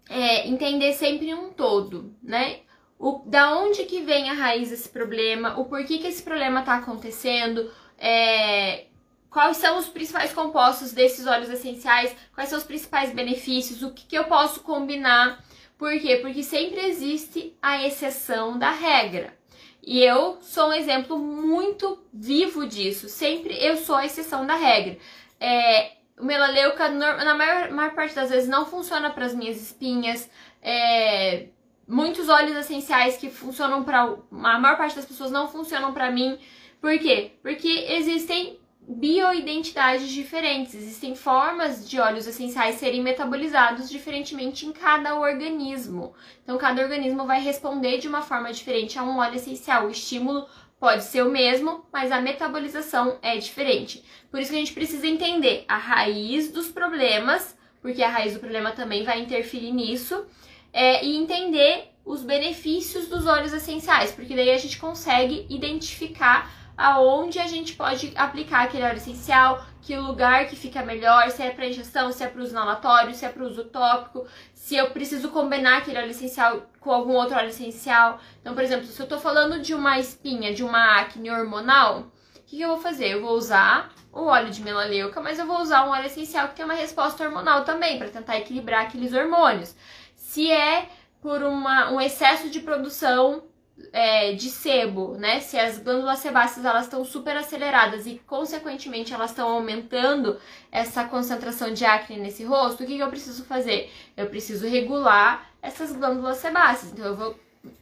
é, entender sempre um todo, né? O, da onde que vem a raiz desse problema, o porquê que esse problema está acontecendo, é, quais são os principais compostos desses óleos essenciais, quais são os principais benefícios, o que, que eu posso combinar. Por quê? Porque sempre existe a exceção da regra. E eu sou um exemplo muito vivo disso. Sempre eu sou a exceção da regra. É, o melaleuca, na maior, maior, parte das vezes, não funciona para as minhas espinhas. É, muitos óleos essenciais que funcionam para. A maior parte das pessoas não funcionam para mim. Por quê? Porque existem bioidentidades diferentes. Existem formas de óleos essenciais serem metabolizados diferentemente em cada organismo. Então, cada organismo vai responder de uma forma diferente a um óleo essencial. O estímulo pode ser o mesmo, mas a metabolização é diferente. Por isso que a gente precisa entender a raiz dos problemas, porque a raiz do problema também vai interferir nisso, é, e entender os benefícios dos óleos essenciais, porque daí a gente consegue identificar aonde a gente pode aplicar aquele óleo essencial, que lugar que fica melhor, se é para injeção, se é para uso inalatório, se é para uso tópico, se eu preciso combinar aquele óleo essencial com algum outro óleo essencial. Então, por exemplo, se eu tô falando de uma espinha, de uma acne hormonal, o que, que eu vou fazer? Eu vou usar o óleo de melaleuca, mas eu vou usar um óleo essencial que tem uma resposta hormonal também, para tentar equilibrar aqueles hormônios. Se é por uma, um excesso de produção é, de sebo, né? Se as glândulas sebáceas elas estão super aceleradas e consequentemente elas estão aumentando essa concentração de acne nesse rosto, o que, que eu preciso fazer? Eu preciso regular essas glândulas sebáceas. Então eu vou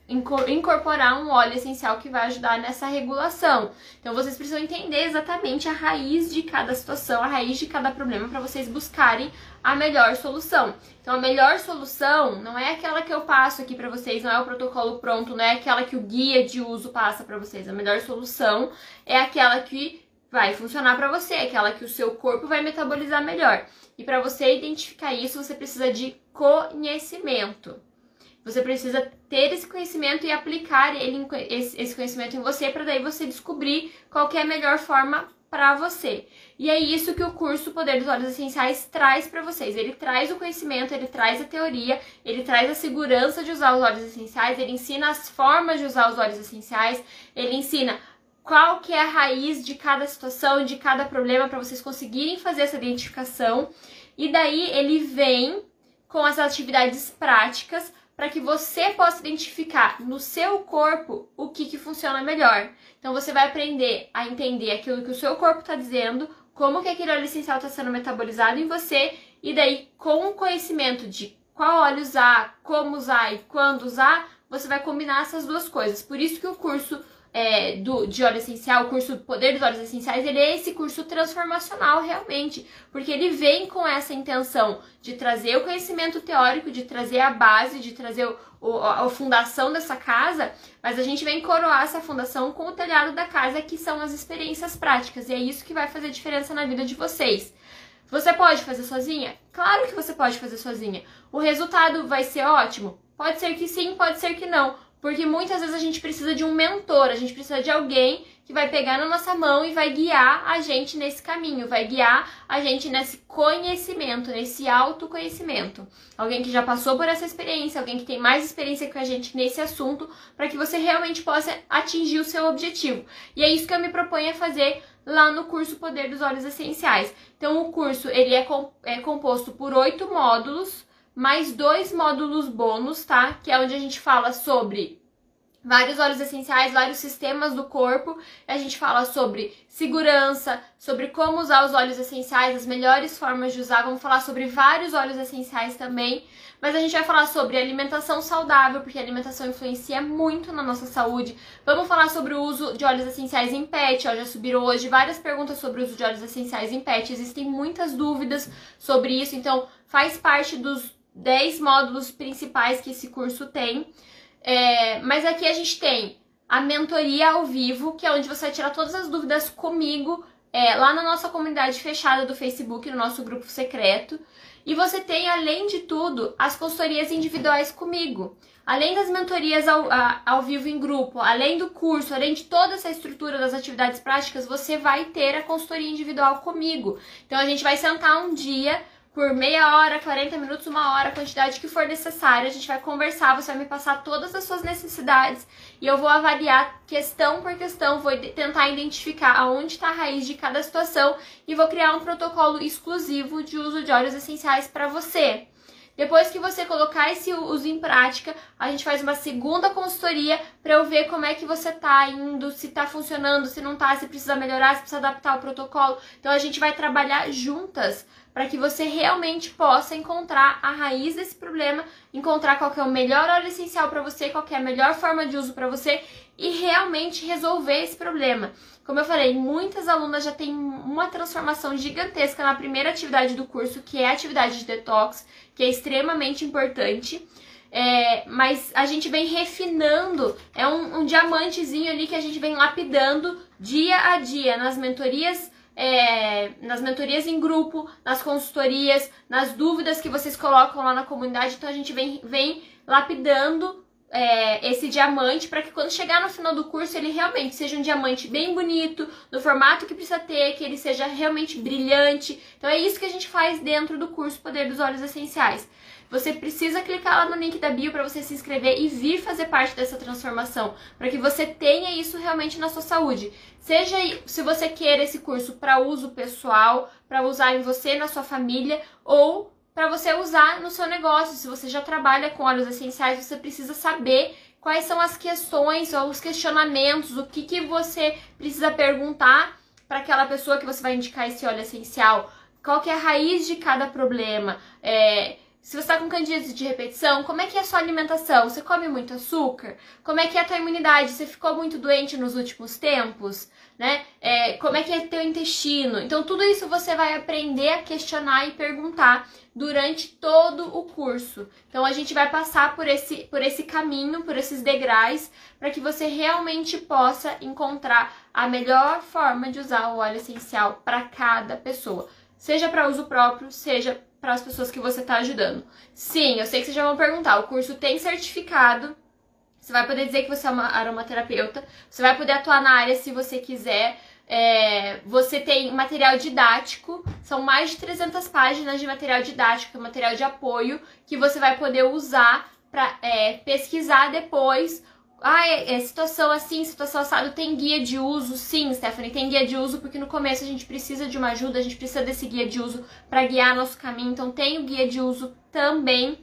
incorporar um óleo essencial que vai ajudar nessa regulação. Então vocês precisam entender exatamente a raiz de cada situação, a raiz de cada problema para vocês buscarem a melhor solução. Então a melhor solução não é aquela que eu passo aqui para vocês, não é o protocolo pronto, não é aquela que o guia de uso passa para vocês. A melhor solução é aquela que vai funcionar para você, aquela que o seu corpo vai metabolizar melhor. E para você identificar isso, você precisa de conhecimento. Você precisa ter esse conhecimento e aplicar ele, esse conhecimento em você para daí você descobrir qual é a melhor forma para você. E é isso que o curso Poder dos Óleos Essenciais traz para vocês. Ele traz o conhecimento, ele traz a teoria, ele traz a segurança de usar os óleos essenciais, ele ensina as formas de usar os óleos essenciais, ele ensina qual que é a raiz de cada situação, de cada problema para vocês conseguirem fazer essa identificação. E daí ele vem com as atividades práticas para que você possa identificar no seu corpo o que, que funciona melhor. Então você vai aprender a entender aquilo que o seu corpo está dizendo, como que aquele óleo essencial está sendo metabolizado em você, e daí com o conhecimento de qual óleo usar, como usar e quando usar, você vai combinar essas duas coisas. Por isso que o curso é, do, de óleo essencial, o curso Poder dos Óleos Essenciais, ele é esse curso transformacional realmente, porque ele vem com essa intenção de trazer o conhecimento teórico, de trazer a base, de trazer o, o, a, fundação dessa casa, mas a gente vem coroar essa fundação com o telhado da casa, que são as experiências práticas, e é isso que vai fazer diferença na vida de vocês. Você pode fazer sozinha? Claro que você pode fazer sozinha. O resultado vai ser ótimo? Pode ser que sim, pode ser que não. Porque muitas vezes a gente precisa de um mentor, a gente precisa de alguém que vai pegar na nossa mão e vai guiar a gente nesse caminho, vai guiar a gente nesse conhecimento, nesse autoconhecimento. Alguém que já passou por essa experiência, alguém que tem mais experiência que a gente nesse assunto, para que você realmente possa atingir o seu objetivo. E é isso que eu me proponho a fazer lá no curso Poder dos Olhos Essenciais. Então, o curso ele é, é composto por oito módulos mais dois módulos bônus, tá? Que é onde a gente fala sobre vários óleos essenciais, vários sistemas do corpo. A gente fala sobre segurança, sobre como usar os óleos essenciais, as melhores formas de usar. Vamos falar sobre vários óleos essenciais também. Mas a gente vai falar sobre alimentação saudável, porque a alimentação influencia muito na nossa saúde. Vamos falar sobre o uso de óleos essenciais em pet. Ó, já subiram hoje várias perguntas sobre o uso de óleos essenciais em pet. Existem muitas dúvidas sobre isso, então faz parte dos 10 módulos principais que esse curso tem. É, mas aqui a gente tem a mentoria ao vivo, que é onde você vai tirar todas as dúvidas comigo, é, lá na nossa comunidade fechada do Facebook, no nosso grupo secreto. E você tem, além de tudo, as consultorias individuais comigo. Além das mentorias ao, a, ao vivo em grupo, além do curso, além de toda essa estrutura das atividades práticas, você vai ter a consultoria individual comigo. Então a gente vai sentar um dia por meia hora, 40 minutos, uma hora, a quantidade que for necessária. A gente vai conversar, você vai me passar todas as suas necessidades e eu vou avaliar questão por questão, vou tentar identificar aonde está a raiz de cada situação e vou criar um protocolo exclusivo de uso de óleos essenciais para você. Depois que você colocar esse uso em prática, a gente faz uma segunda consultoria para eu ver como é que você tá indo, se tá funcionando, se não tá, se precisa melhorar, se precisa adaptar o protocolo. Então a gente vai trabalhar juntas para que você realmente possa encontrar a raiz desse problema, encontrar qual é o melhor óleo essencial para você, qual é a melhor forma de uso para você e realmente resolver esse problema. Como eu falei, muitas alunas já têm uma transformação gigantesca na primeira atividade do curso, que é a atividade de detox, que é extremamente importante. É, mas a gente vem refinando, é um, um diamantezinho ali que a gente vem lapidando dia a dia nas mentorias é, nas mentorias em grupo, nas consultorias, nas dúvidas que vocês colocam lá na comunidade. Então a gente vem, vem lapidando é, esse diamante para que quando chegar no final do curso ele realmente seja um diamante bem bonito, no formato que precisa ter, que ele seja realmente brilhante. Então é isso que a gente faz dentro do curso Poder dos Olhos Essenciais. Você precisa clicar lá no link da bio para você se inscrever e vir fazer parte dessa transformação, para que você tenha isso realmente na sua saúde. Seja se você quer esse curso para uso pessoal, para usar em você, na sua família, ou para você usar no seu negócio. Se você já trabalha com óleos essenciais, você precisa saber quais são as questões ou os questionamentos, o que, que você precisa perguntar para aquela pessoa que você vai indicar esse óleo essencial. Qual que é a raiz de cada problema? É, se você está com candidíase de repetição, como é que é a sua alimentação? Você come muito açúcar? Como é que é a tua imunidade? Você ficou muito doente nos últimos tempos? Né? É, como é que é teu intestino? Então, tudo isso você vai aprender a questionar e perguntar durante todo o curso. Então, a gente vai passar por esse, por esse caminho, por esses degraus, para que você realmente possa encontrar a melhor forma de usar o óleo essencial para cada pessoa. Seja para uso próprio, seja para as pessoas que você está ajudando. Sim, eu sei que vocês já vão perguntar, o curso tem certificado, você vai poder dizer que você é uma aromaterapeuta, você vai poder atuar na área se você quiser. É, você tem material didático, são mais de 300 páginas de material didático, material de apoio, que você vai poder usar para é, pesquisar depois ah, é, é, situação assim, situação assado, tem guia de uso? Sim, Stephanie, tem guia de uso, porque no começo a gente precisa de uma ajuda, a gente precisa desse guia de uso para guiar nosso caminho, então tem o guia de uso também.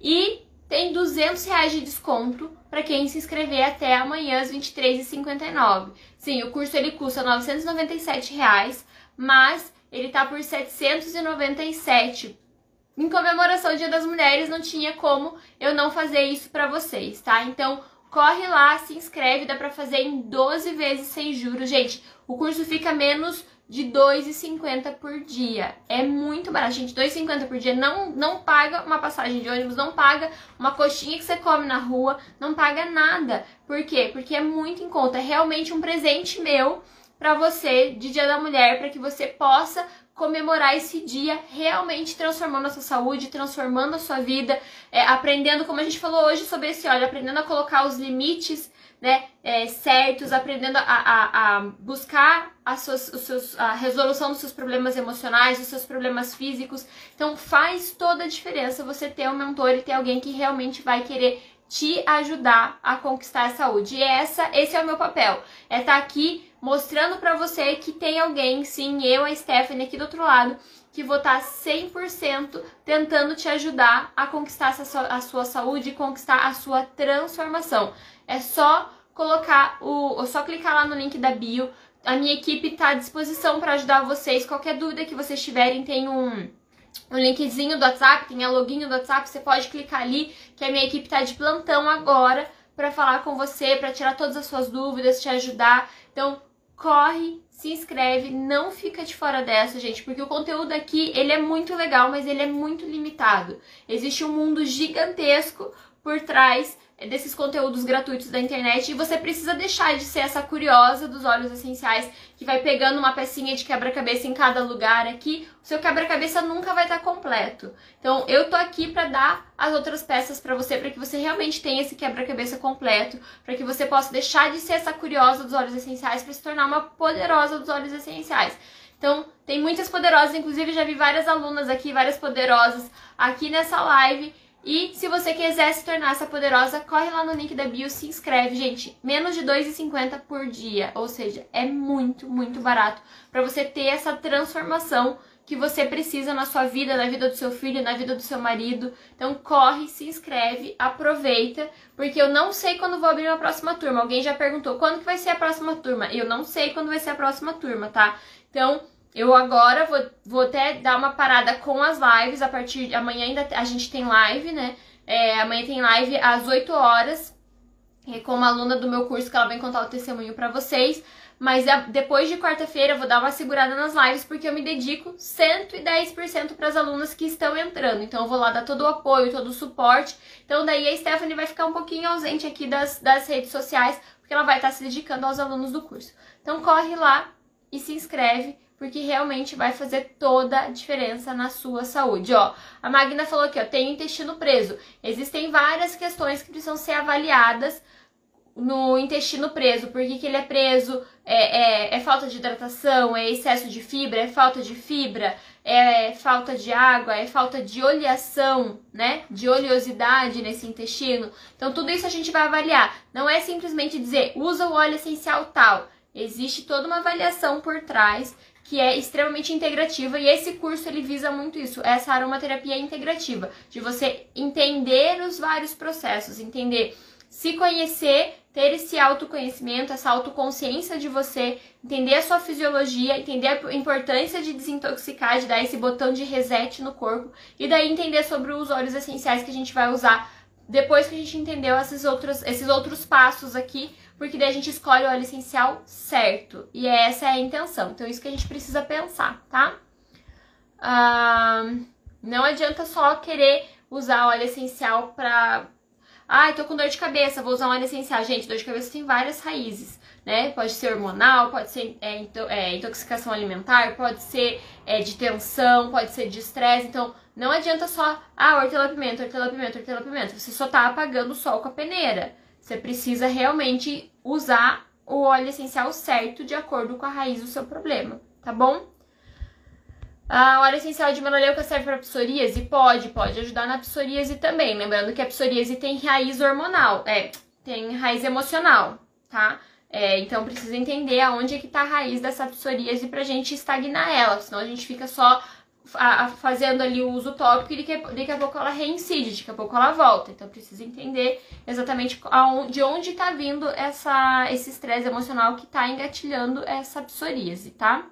E tem 200 reais de desconto para quem se inscrever até amanhã às 23h59. Sim, o curso ele custa 997 reais, mas ele tá por 797 em comemoração ao Dia das Mulheres, não tinha como eu não fazer isso para vocês, tá? Então, corre lá, se inscreve, dá pra fazer em 12 vezes sem juros. Gente, o curso fica menos de 2,50 por dia. É muito barato, gente. 2,50 por dia não, não paga uma passagem de ônibus, não paga uma coxinha que você come na rua, não paga nada. Por quê? Porque é muito em conta. É realmente um presente meu para você de Dia da Mulher, para que você possa comemorar esse dia realmente transformando a sua saúde, transformando a sua vida, é, aprendendo, como a gente falou hoje sobre esse óleo, aprendendo a colocar os limites né, é, certos, aprendendo a, a, a buscar a, suas, os seus, a resolução dos seus problemas emocionais, dos seus problemas físicos. Então faz toda a diferença você ter um mentor e ter alguém que realmente vai querer te ajudar a conquistar a saúde. E essa, esse é o meu papel. É estar tá aqui mostrando para você que tem alguém, sim, eu, a Stephanie aqui do outro lado, que vou estar 100% tentando te ajudar a conquistar a sua saúde e conquistar a sua transformação. É só colocar o, só clicar lá no link da bio. A minha equipe está à disposição para ajudar vocês. Qualquer dúvida que vocês tiverem, tem um um linkzinho do WhatsApp, tem a login do WhatsApp, você pode clicar ali, que a minha equipe está de plantão agora para falar com você, para tirar todas as suas dúvidas, te ajudar. Então, corre, se inscreve, não fica de fora dessa, gente, porque o conteúdo aqui, ele é muito legal, mas ele é muito limitado. Existe um mundo gigantesco por trás desses conteúdos gratuitos da internet e você precisa deixar de ser essa curiosa dos óleos essenciais que vai pegando uma pecinha de quebra-cabeça em cada lugar aqui. O seu quebra-cabeça nunca vai estar completo. Então, eu tô aqui para dar as outras peças para você para que você realmente tenha esse quebra-cabeça completo, para que você possa deixar de ser essa curiosa dos óleos essenciais para se tornar uma poderosa dos óleos essenciais. Então, tem muitas poderosas, inclusive já vi várias alunas aqui, várias poderosas aqui nessa live e se você quiser se tornar essa poderosa, corre lá no link da bio, se inscreve, gente. Menos de 2,50 por dia, ou seja, é muito, muito barato para você ter essa transformação que você precisa na sua vida, na vida do seu filho, na vida do seu marido. Então corre, se inscreve, aproveita, porque eu não sei quando vou abrir uma próxima turma. Alguém já perguntou quando que vai ser a próxima turma? Eu não sei quando vai ser a próxima turma, tá? Então eu agora vou, vou até dar uma parada com as lives. A partir de amanhã ainda a gente tem live, né? É, amanhã tem live às 8 horas é, com uma aluna do meu curso que ela vai contar o testemunho para vocês. Mas depois de quarta-feira eu vou dar uma segurada nas lives porque eu me dedico 110% para as alunas que estão entrando. Então eu vou lá dar todo o apoio, todo o suporte. Então daí a Stephanie vai ficar um pouquinho ausente aqui das, das redes sociais porque ela vai estar se dedicando aos alunos do curso. Então corre lá e se inscreve porque realmente vai fazer toda a diferença na sua saúde. Ó, a Magna falou aqui, ó, tem intestino preso. Existem várias questões que precisam ser avaliadas no intestino preso. Por que, que ele é preso? É, é, é, falta de hidratação? É excesso de fibra? É falta de fibra? É falta de água? É falta de oleação, né? De oleosidade nesse intestino? Então, tudo isso a gente vai avaliar. Não é simplesmente dizer, usa o óleo essencial tal. Existe toda uma avaliação por trás que é extremamente integrativa e esse curso ele visa muito isso, essa aromaterapia integrativa, de você entender os vários processos, entender, se conhecer, ter esse autoconhecimento, essa autoconsciência de você, entender a sua fisiologia, entender a importância de desintoxicar, de dar esse botão de reset no corpo e daí entender sobre os óleos essenciais que a gente vai usar depois que a gente entendeu esses outros, esses outros passos aqui porque daí a gente escolhe o óleo essencial certo. E essa é a intenção. Então, isso que a gente precisa pensar, tá? não adianta só querer usar óleo essencial pra. Ai, ah, tô com dor de cabeça, vou usar um óleo essencial. Gente, dor de cabeça tem várias raízes, né? Pode ser hormonal, pode ser é, é, intoxicação alimentar, pode ser é, de tensão, pode ser de estresse. Então, não adianta só, ah, hortelã-pimenta, hortelã-pimenta, hortelã-pimenta. Você só tá apagando o sol com a peneira. Você precisa realmente usar o óleo essencial certo de acordo com a raiz do seu problema, tá bom? A óleo essencial de melaleuca serve para psoríase? Pode, pode ajudar na psoríase também. Lembrando que a psoríase tem raiz hormonal, é, tem raiz emocional, tá? É, então precisa entender aonde é que tá a raiz dessa psoríase pra gente estagnar ela, senão a gente fica só a, a, fazendo ali o uso tópico e daqui daqui a pouco ela reincide, daqui a pouco ela volta. Então precisa entender exatamente de onde está vindo essa, esse estresse emocional que está engatilhando essa psoríase, tá?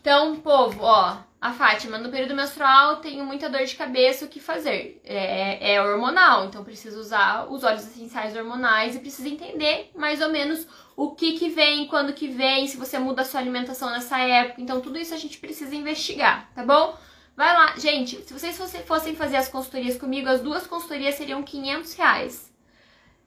Então, povo, ó, a Fátima, no período menstrual tenho muita dor de cabeça, o que fazer? É, é hormonal, então preciso usar os óleos essenciais hormonais e precisa entender mais ou menos o que que vem, quando que vem, se você muda a sua alimentação nessa época. Então, tudo isso a gente precisa investigar, tá bom? Vai lá, gente, se vocês fossem fazer as consultorias comigo, as duas consultorias seriam 500 reais.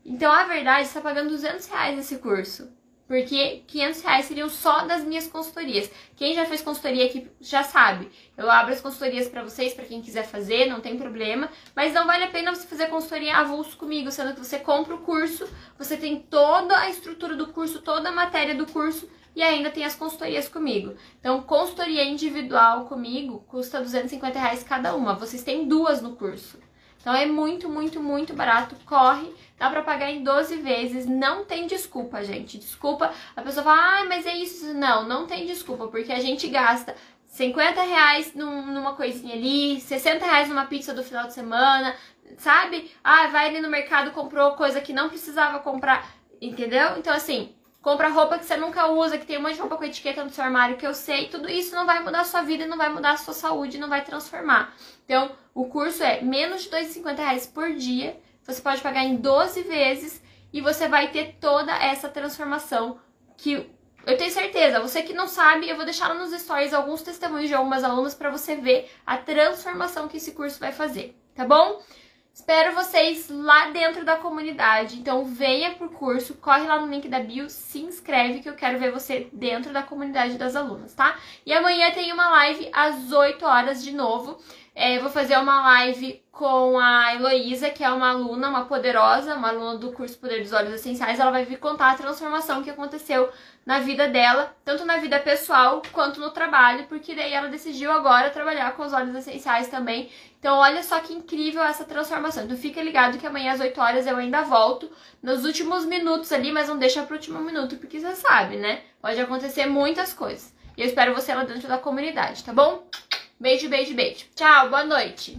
Então, a verdade, está pagando 200 reais nesse curso porque 500 reais seriam só das minhas consultorias. Quem já fez consultoria aqui já sabe. Eu abro as consultorias para vocês, para quem quiser fazer, não tem problema. Mas não vale a pena você fazer consultoria avulso comigo, sendo que você compra o curso, você tem toda a estrutura do curso, toda a matéria do curso e ainda tem as consultorias comigo. Então, consultoria individual comigo custa 250 reais cada uma. Vocês têm duas no curso. Então é muito, muito, muito barato. Corre, dá pra pagar em 12 vezes. Não tem desculpa, gente. Desculpa, a pessoa fala, ah, mas é isso. Não, não tem desculpa, porque a gente gasta 50 reais num, numa coisinha ali, 60 reais numa pizza do final de semana, sabe? Ah, vai ali no mercado, comprou coisa que não precisava comprar, entendeu? Então, assim, compra roupa que você nunca usa, que tem um monte de roupa com etiqueta no seu armário que eu sei, tudo isso não vai mudar a sua vida, não vai mudar a sua saúde, não vai transformar. Então, o curso é menos de R$ 250 por dia, você pode pagar em 12 vezes e você vai ter toda essa transformação que eu tenho certeza, você que não sabe, eu vou deixar nos stories alguns testemunhos de algumas alunas para você ver a transformação que esse curso vai fazer, tá bom? Espero vocês lá dentro da comunidade. Então venha pro curso, corre lá no link da bio, se inscreve que eu quero ver você dentro da comunidade das alunas, tá? E amanhã tem uma live às 8 horas de novo. É, vou fazer uma live com a Heloísa, que é uma aluna, uma poderosa, uma aluna do curso Poder dos Olhos Essenciais. Ela vai vir contar a transformação que aconteceu na vida dela, tanto na vida pessoal quanto no trabalho, porque daí ela decidiu agora trabalhar com os olhos essenciais também. Então, olha só que incrível essa transformação. Então, fica ligado que amanhã às 8 horas eu ainda volto nos últimos minutos ali, mas não deixa pro último minuto, porque você sabe, né? Pode acontecer muitas coisas. E eu espero você lá dentro da comunidade, tá bom? Beijo, beijo, beijo. Tchau, boa noite.